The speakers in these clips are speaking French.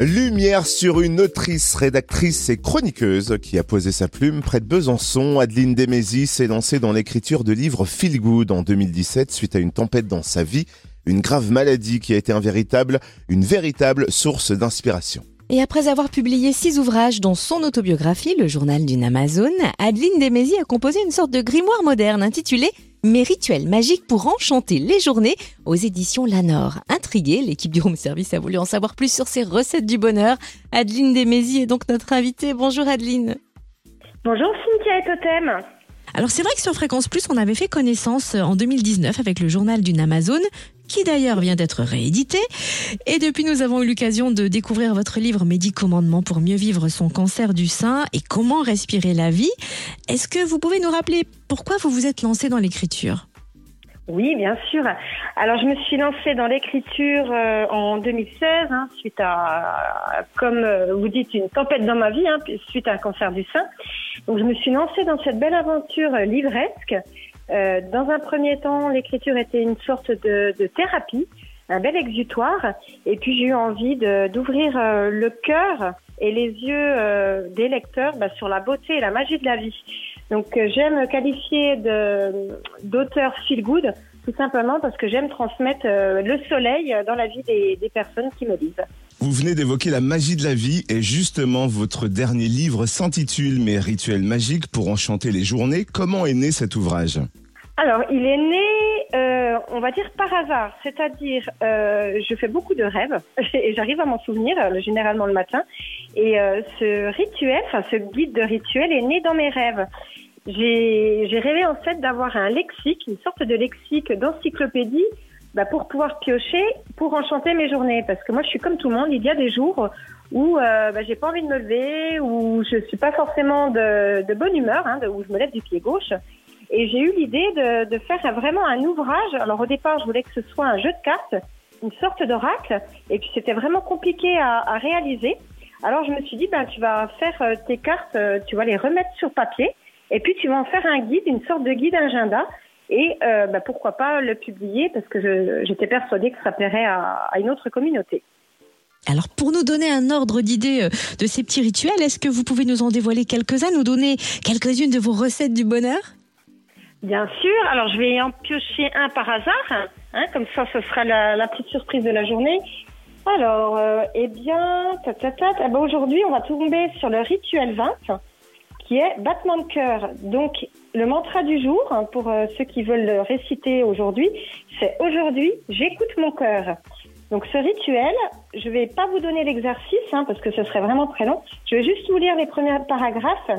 Lumière sur une autrice, rédactrice et chroniqueuse qui a posé sa plume près de Besançon. Adeline Demézy s'est lancée dans l'écriture de livres Feel Good en 2017 suite à une tempête dans sa vie, une grave maladie qui a été une véritable source d'inspiration. Et après avoir publié six ouvrages dont son autobiographie, le journal d'une Amazon, Adeline Demézy a composé une sorte de grimoire moderne intitulé mes rituels magiques pour enchanter les journées aux éditions Lanor. Intriguée, l'équipe du Home Service a voulu en savoir plus sur ces recettes du bonheur. Adeline Desmézy est donc notre invitée. Bonjour Adeline. Bonjour Cynthia et Totem. Alors c'est vrai que sur Fréquence Plus, on avait fait connaissance en 2019 avec le journal d'une Amazon qui d'ailleurs vient d'être réédité. Et depuis, nous avons eu l'occasion de découvrir votre livre Médicommandement pour mieux vivre son cancer du sein et comment respirer la vie. Est-ce que vous pouvez nous rappeler pourquoi vous vous êtes lancé dans l'écriture? Oui, bien sûr. Alors, je me suis lancée dans l'écriture euh, en 2016, hein, suite à, comme euh, vous dites, une tempête dans ma vie, hein, suite à un cancer du sein. Donc, je me suis lancée dans cette belle aventure livresque euh, dans un premier temps, l'écriture était une sorte de, de, thérapie, un bel exutoire. Et puis j'ai eu envie d'ouvrir euh, le cœur et les yeux euh, des lecteurs bah, sur la beauté et la magie de la vie. Donc j'aime qualifier d'auteur feel good tout simplement parce que j'aime transmettre le soleil dans la vie des, des personnes qui me lisent. Vous venez d'évoquer la magie de la vie et justement votre dernier livre s'intitule Mes rituels magiques pour enchanter les journées. Comment est né cet ouvrage? Alors il est né, euh, on va dire par hasard, c'est-à-dire euh, je fais beaucoup de rêves et j'arrive à m'en souvenir euh, généralement le matin. Et ce rituel, enfin ce guide de rituel est né dans mes rêves. J'ai rêvé en fait d'avoir un lexique, une sorte de lexique d'encyclopédie bah, pour pouvoir piocher, pour enchanter mes journées. Parce que moi, je suis comme tout le monde. Il y a des jours où euh, bah, j'ai pas envie de me lever, où je suis pas forcément de, bonne humeur, hein, où je me lève du pied gauche. Et j'ai eu l'idée de, faire vraiment un ouvrage. Alors au départ, je voulais que ce soit un jeu de cartes, une sorte d'oracle. Et puis c'était vraiment compliqué à, réaliser. Alors je me suis dit, ben, tu vas faire euh, tes cartes, euh, tu vas les remettre sur papier. Et puis tu vas en faire un guide, une sorte de guide agenda et euh, bah, pourquoi pas le publier? Parce que j'étais persuadée que ça plairait à, à, une autre communauté. Alors pour nous donner un ordre d'idée de ces petits rituels, est-ce que vous pouvez nous en dévoiler quelques-uns, nous donner quelques-unes de vos recettes du bonheur? Bien sûr, alors je vais en piocher un par hasard, hein, comme ça ce sera la, petite surprise de la journée. Alors, euh, eh bien, ta, ta, ta, eh ben, aujourd'hui on va tomber sur le rituel 20 qui est battement de cœur. Donc, le mantra du jour, hein, pour euh, ceux qui veulent le réciter aujourd'hui, c'est aujourd'hui, j'écoute mon cœur. Donc, ce rituel, je vais pas vous donner l'exercice, hein, parce que ce serait vraiment très long. Je vais juste vous lire les premiers paragraphes.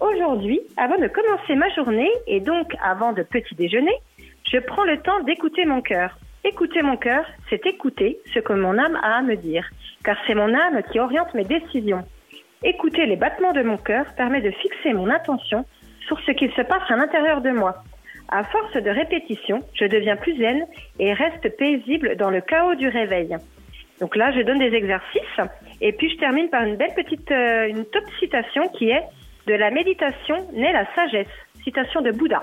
Aujourd'hui, avant de commencer ma journée, et donc avant de petit déjeuner, je prends le temps d'écouter mon cœur. Écouter mon cœur, c'est écouter ce que mon âme a à me dire, car c'est mon âme qui oriente mes décisions. Écouter les battements de mon cœur permet de fixer mon attention sur ce qu'il se passe à l'intérieur de moi. À force de répétition, je deviens plus zen et reste paisible dans le chaos du réveil. Donc là, je donne des exercices et puis je termine par une belle petite, euh, une top citation qui est de la méditation naît la sagesse. Citation de Bouddha.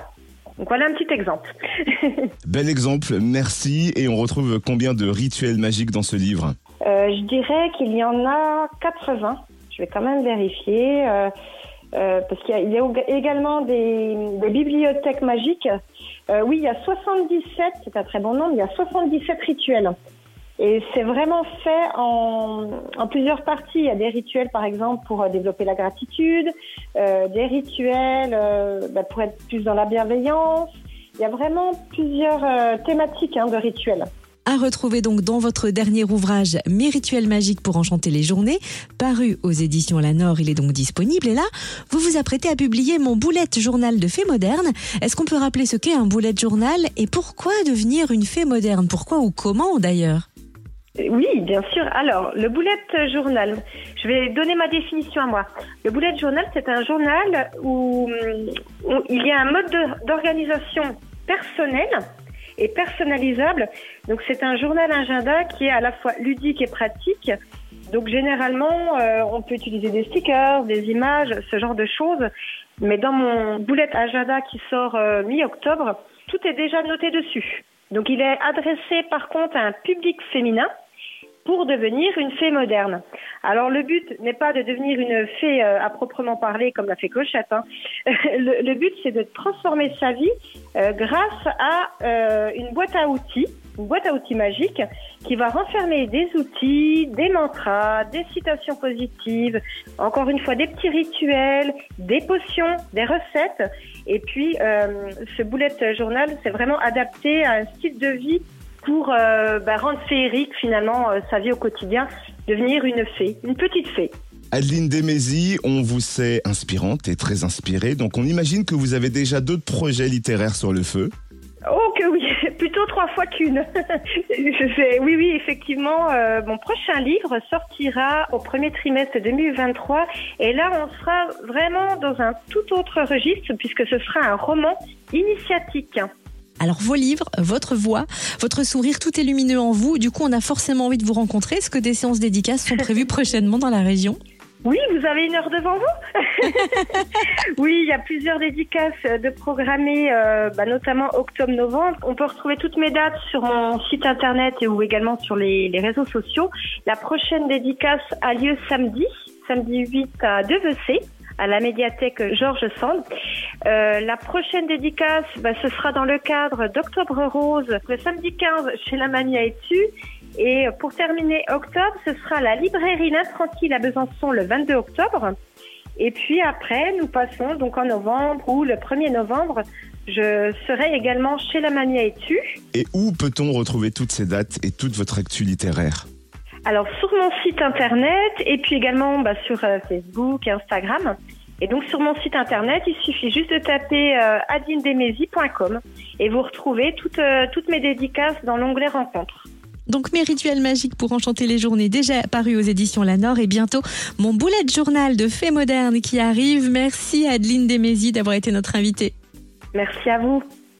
Donc voilà un petit exemple. Bel exemple, merci. Et on retrouve combien de rituels magiques dans ce livre euh, Je dirais qu'il y en a 80. Je vais quand même vérifier. Euh, euh, parce qu'il y, y, a également des, des bibliothèques magiques. Oui, il y a 77, c'est un très bon nombre, il y a 77 rituels. Et c'est vraiment fait en, plusieurs parties. Il y a des rituels, par exemple, pour euh, développer la gratitude, euh, des rituels euh, bah, pour être plus dans la bienveillance. Il y a vraiment plusieurs thématiques hein, de rituels à retrouver donc dans votre dernier ouvrage Mes rituels magiques pour enchanter les journées, paru aux éditions La Nord, il est donc disponible. Et là, vous vous apprêtez à publier mon boulette journal de fées modernes. Est-ce qu'on peut rappeler ce qu'est un boulette journal et pourquoi devenir une fée moderne? Pourquoi ou comment d'ailleurs? Oui, bien sûr. Alors, le boulette journal, je vais donner ma définition à moi. Le boulette journal, c'est un journal où, où, il y a un mode d'organisation personnel et personnalisable. Donc c'est un journal agenda qui est à la fois ludique et pratique. Donc généralement, euh, on peut utiliser des stickers, des images, ce genre de choses. Mais dans mon boulette agenda qui sort euh, mi-octobre, tout est déjà noté dessus. Donc il est adressé par contre à un public féminin pour devenir une fée moderne. Alors le but n'est pas de devenir une fée euh, à proprement parler comme la fée Clochette. Hein. le, but c'est de transformer sa vie euh, grâce à euh, une boîte à outils, une boîte à outils magique qui va renfermer des outils, des mantras, des citations positives, encore une fois des petits rituels, des potions, des recettes. Et puis ce bullet journal c'est vraiment adapté à un style de vie pour euh, bah, rendre féerique finalement euh, sa vie au quotidien, devenir une fée, une petite fée. Adeline Demézy, on vous sait inspirante et très inspirée, donc on imagine que vous avez déjà d'autres projets littéraires sur le feu. Oh que oui, plutôt trois fois qu'une. oui, oui, effectivement, euh, mon prochain livre sortira au premier trimestre 2023 et là on sera vraiment dans un tout autre registre puisque ce sera un roman initiatique. Alors vos livres, votre voix, votre sourire, tout est lumineux en vous. Du coup, on a forcément envie de vous rencontrer. Est-ce que des séances dédicaces sont prévues prochainement dans la région? Oui, vous avez une heure devant vous? oui, il y a plusieurs dédicaces de programmer, euh, bah, notamment octobre-novembre. On peut retrouver toutes mes dates sur mon site internet et ou également sur les, réseaux sociaux. La prochaine dédicace a lieu samedi, samedi 8 à Devecé à la médiathèque Georges Sand. Euh, la prochaine dédicace, bah, ce sera dans le cadre d'Octobre Rose, le samedi 15 chez la Mania Etu. Et pour terminer octobre, ce sera la librairie L'Intranquille à Besançon le 22 octobre. Et puis après, nous passons donc en novembre ou le 1er novembre, je serai également chez la Mania Etu. Et où peut-on retrouver toutes ces dates et toute votre actu littéraire? Alors sur mon site internet et puis également bah, sur euh, Facebook et Instagram. Et donc sur mon site internet, il suffit juste de taper euh, et vous retrouvez toutes, euh, toutes mes dédicaces dans l'onglet rencontres. Donc mes rituels magiques pour enchanter les journées déjà apparus aux éditions Lanor et bientôt mon bullet journal de faits modernes qui arrive. Merci Adeline Desmézy d'avoir été notre invitée. Merci à vous.